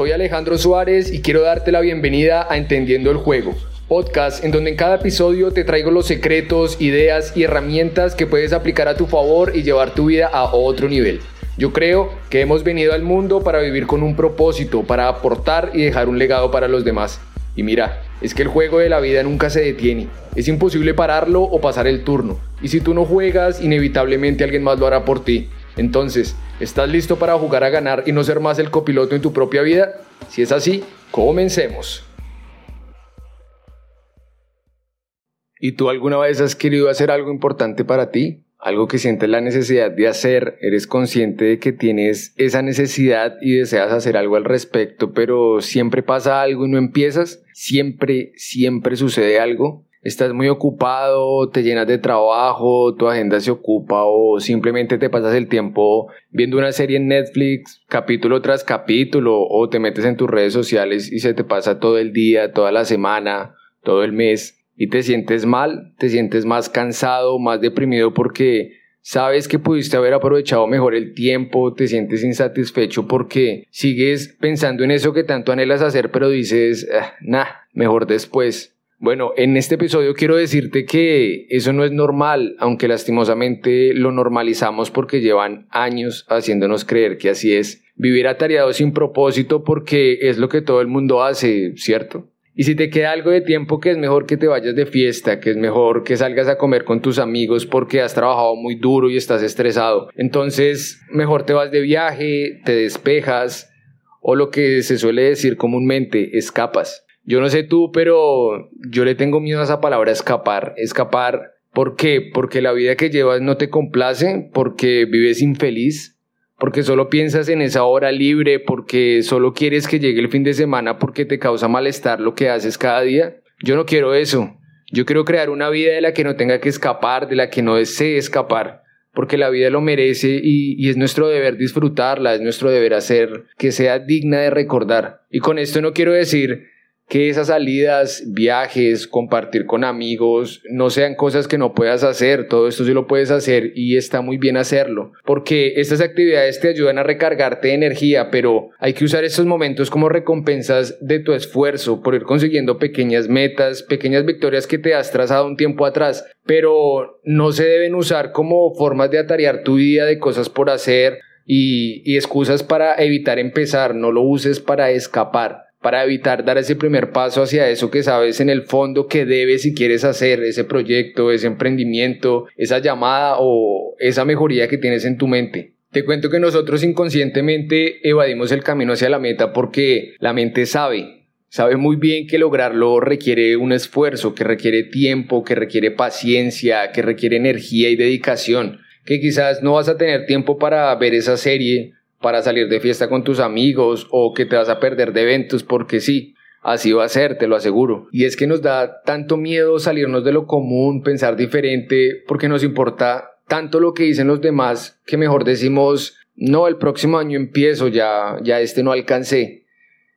Soy Alejandro Suárez y quiero darte la bienvenida a Entendiendo el Juego, podcast en donde en cada episodio te traigo los secretos, ideas y herramientas que puedes aplicar a tu favor y llevar tu vida a otro nivel. Yo creo que hemos venido al mundo para vivir con un propósito, para aportar y dejar un legado para los demás. Y mira, es que el juego de la vida nunca se detiene. Es imposible pararlo o pasar el turno. Y si tú no juegas, inevitablemente alguien más lo hará por ti. Entonces, ¿estás listo para jugar a ganar y no ser más el copiloto en tu propia vida? Si es así, comencemos. ¿Y tú alguna vez has querido hacer algo importante para ti? algo que sientes la necesidad de hacer, eres consciente de que tienes esa necesidad y deseas hacer algo al respecto, pero siempre pasa algo y no empiezas, siempre, siempre sucede algo. Estás muy ocupado, te llenas de trabajo, tu agenda se ocupa o simplemente te pasas el tiempo viendo una serie en Netflix, capítulo tras capítulo, o te metes en tus redes sociales y se te pasa todo el día, toda la semana, todo el mes y te sientes mal, te sientes más cansado, más deprimido porque sabes que pudiste haber aprovechado mejor el tiempo, te sientes insatisfecho porque sigues pensando en eso que tanto anhelas hacer, pero dices, ah, nah, mejor después. Bueno, en este episodio quiero decirte que eso no es normal, aunque lastimosamente lo normalizamos porque llevan años haciéndonos creer que así es. Vivir atareado sin propósito porque es lo que todo el mundo hace, ¿cierto? Y si te queda algo de tiempo, que es mejor que te vayas de fiesta, que es mejor que salgas a comer con tus amigos porque has trabajado muy duro y estás estresado. Entonces, mejor te vas de viaje, te despejas o lo que se suele decir comúnmente, escapas. Yo no sé tú, pero yo le tengo miedo a esa palabra escapar. Escapar, ¿por qué? Porque la vida que llevas no te complace, porque vives infeliz, porque solo piensas en esa hora libre, porque solo quieres que llegue el fin de semana porque te causa malestar lo que haces cada día. Yo no quiero eso. Yo quiero crear una vida de la que no tenga que escapar, de la que no desee escapar, porque la vida lo merece y, es nuestro deber disfrutarla, es nuestro deber hacer que sea digna de recordar. Y con esto no quiero decir que esas salidas, viajes, compartir con amigos, no sean cosas que no puedas hacer, todo esto sí lo puedes hacer y está muy bien hacerlo, porque estas actividades te ayudan a recargarte de energía, pero hay que usar estos momentos como recompensas de tu esfuerzo por ir consiguiendo pequeñas metas, pequeñas victorias que te has trazado un tiempo atrás, pero no se deben usar como formas de atarear tu vida de cosas por hacer y, y excusas para evitar empezar, no lo uses para escapar para evitar dar ese primer paso hacia eso que sabes en el fondo que debes y quieres hacer, ese proyecto, ese emprendimiento, esa llamada o esa mejoría que tienes en tu mente. Te cuento que nosotros inconscientemente evadimos el camino hacia la meta porque la mente sabe, sabe muy bien que lograrlo requiere un esfuerzo, que requiere tiempo, que requiere paciencia, que requiere energía y dedicación, que quizás no vas a tener tiempo para ver esa serie para salir de fiesta con tus amigos o que te vas a perder de eventos porque sí. Así va a ser, te lo aseguro. Y es que nos da tanto miedo salirnos de lo común, pensar diferente, porque nos importa tanto lo que dicen los demás que mejor decimos, no, el próximo año empiezo, ya, ya este no alcancé.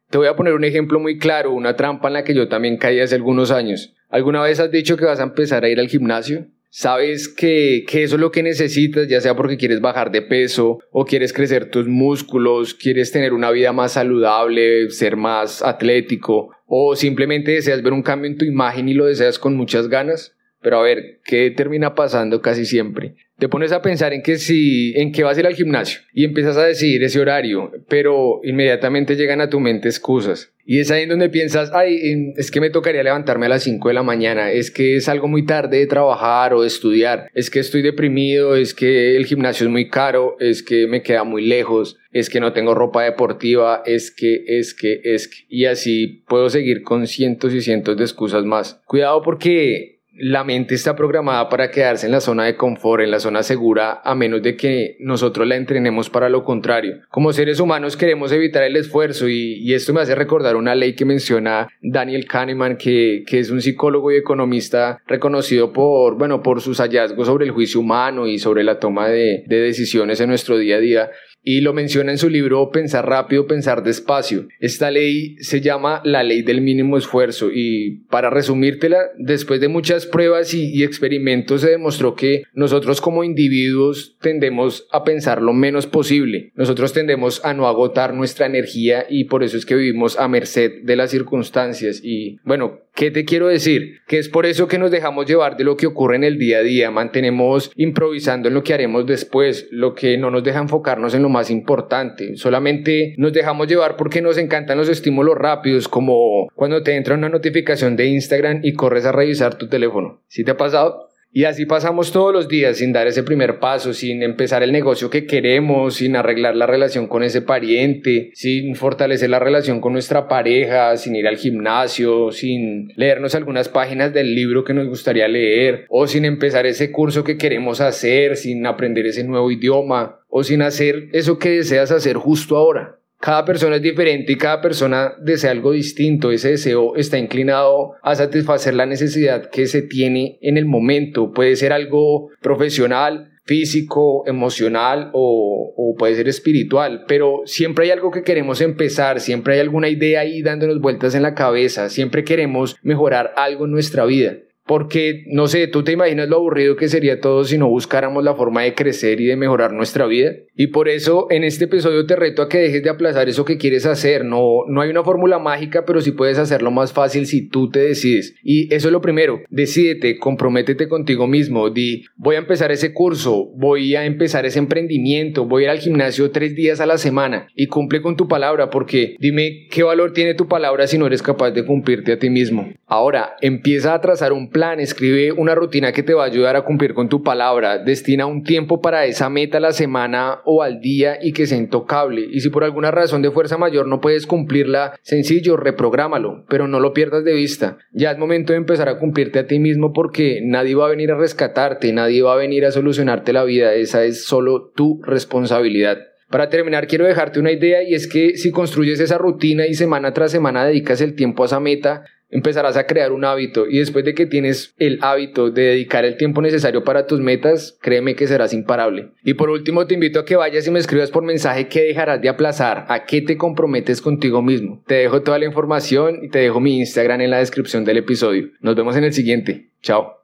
Te voy a poner un ejemplo muy claro, una trampa en la que yo también caí hace algunos años. ¿Alguna vez has dicho que vas a empezar a ir al gimnasio? Sabes que, eso es lo que necesitas, ya sea porque quieres bajar de peso o quieres crecer tus músculos, quieres tener una vida más saludable, ser más atlético o simplemente deseas ver un cambio en tu imagen y lo deseas con muchas ganas. Pero a ver, ¿qué termina pasando casi siempre? Te pones a pensar en que si, en que vas a ir al gimnasio y empiezas a decidir ese horario, pero inmediatamente llegan a tu mente excusas. Y es ahí en donde piensas, ay, es que me tocaría levantarme a las 5 de la mañana, es que es algo muy tarde de trabajar o de estudiar, es que estoy deprimido, es que el gimnasio es muy caro, es que me queda muy lejos, es que no tengo ropa deportiva, es que, es que, es que, y así puedo seguir con cientos y cientos de excusas más. Cuidado porque la mente está programada para quedarse en la zona de confort, en la zona segura, a menos de que nosotros la entrenemos para lo contrario. Como seres humanos queremos evitar el esfuerzo y, esto me hace recordar una ley que menciona Daniel Kahneman, que, es un psicólogo y economista reconocido por, bueno, por sus hallazgos sobre el juicio humano y sobre la toma de decisiones en nuestro día a día. Y lo menciona en su libro Pensar rápido, pensar despacio. Esta ley se llama la ley del mínimo esfuerzo y para resumírtela, después de muchas pruebas y, experimentos se demostró que nosotros como individuos tendemos a pensar lo menos posible. Nosotros tendemos a no agotar nuestra energía y por eso es que vivimos a merced de las circunstancias y bueno, ¿Qué te quiero decir? Que es por eso que nos dejamos llevar de lo que ocurre en el día a día, mantenemos improvisando en lo que haremos después, lo que no nos deja enfocarnos en lo más importante, solamente nos dejamos llevar porque nos encantan los estímulos rápidos, como cuando te entra una notificación de Instagram y corres a revisar tu teléfono. ¿Sí te ha pasado? Y así pasamos todos los días sin dar ese primer paso, sin empezar el negocio que queremos, sin arreglar la relación con ese pariente, sin fortalecer la relación con nuestra pareja, sin ir al gimnasio, sin leernos algunas páginas del libro que nos gustaría leer, o sin empezar ese curso que queremos hacer, sin aprender ese nuevo idioma, o sin hacer eso que deseas hacer justo ahora. Cada persona es diferente y cada persona desea algo distinto. Ese deseo está inclinado a satisfacer la necesidad que se tiene en el momento. Puede ser algo profesional, físico, emocional o, puede ser espiritual, pero siempre hay algo que queremos empezar, siempre hay alguna idea ahí dándonos vueltas en la cabeza, siempre queremos mejorar algo en nuestra vida. Porque, no sé, tú te imaginas lo aburrido que sería todo si no buscáramos la forma de crecer y de mejorar nuestra vida. Y por eso en este episodio te reto a que dejes de aplazar eso que quieres hacer. No, no hay una fórmula mágica, pero sí puedes hacerlo más fácil si tú te decides. Y eso es lo primero. Decídete, comprométete contigo mismo. Di, voy a empezar ese curso, voy a empezar ese emprendimiento, voy a ir al gimnasio tres días a la semana y cumple con tu palabra porque dime qué valor tiene tu palabra si no eres capaz de cumplirte a ti mismo. Ahora, empieza a trazar un plan, escribe una rutina que te va a ayudar a cumplir con tu palabra, destina un tiempo para esa meta a la semana o al día y que sea intocable. Y si por alguna razón de fuerza mayor no puedes cumplirla, sencillo, reprográmalo, pero no lo pierdas de vista. Ya es momento de empezar a cumplirte a ti mismo porque nadie va a venir a rescatarte, nadie va a venir a solucionarte la vida, esa es solo tu responsabilidad. Para terminar, quiero dejarte una idea y es que si construyes esa rutina y semana tras semana dedicas el tiempo a esa meta, empezarás a crear un hábito y después de que tienes el hábito de dedicar el tiempo necesario para tus metas, créeme que serás imparable. Y por último, te invito a que vayas y me escribas por mensaje qué dejarás de aplazar, a qué te comprometes contigo mismo. Te dejo toda la información y te dejo mi Instagram en la descripción del episodio. Nos vemos en el siguiente. Chao.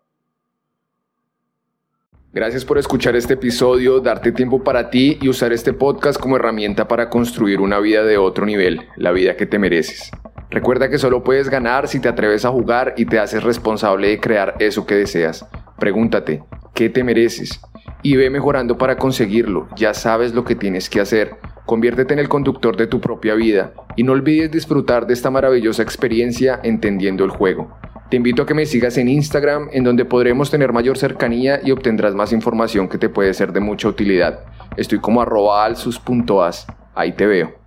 Gracias por escuchar este episodio, darte tiempo para ti y usar este podcast como herramienta para construir una vida de otro nivel, la vida que te mereces. Recuerda que solo puedes ganar si te atreves a jugar y te haces responsable de crear eso que deseas. Pregúntate, ¿qué te mereces? Y ve mejorando para conseguirlo. Ya sabes lo que tienes que hacer. Conviértete en el conductor de tu propia vida y no olvides disfrutar de esta maravillosa experiencia entendiendo el juego. Te invito a que me sigas en Instagram, en donde podremos tener mayor cercanía y obtendrás más información que te puede ser de mucha utilidad. Estoy como arroba alsus.as. Ahí te veo.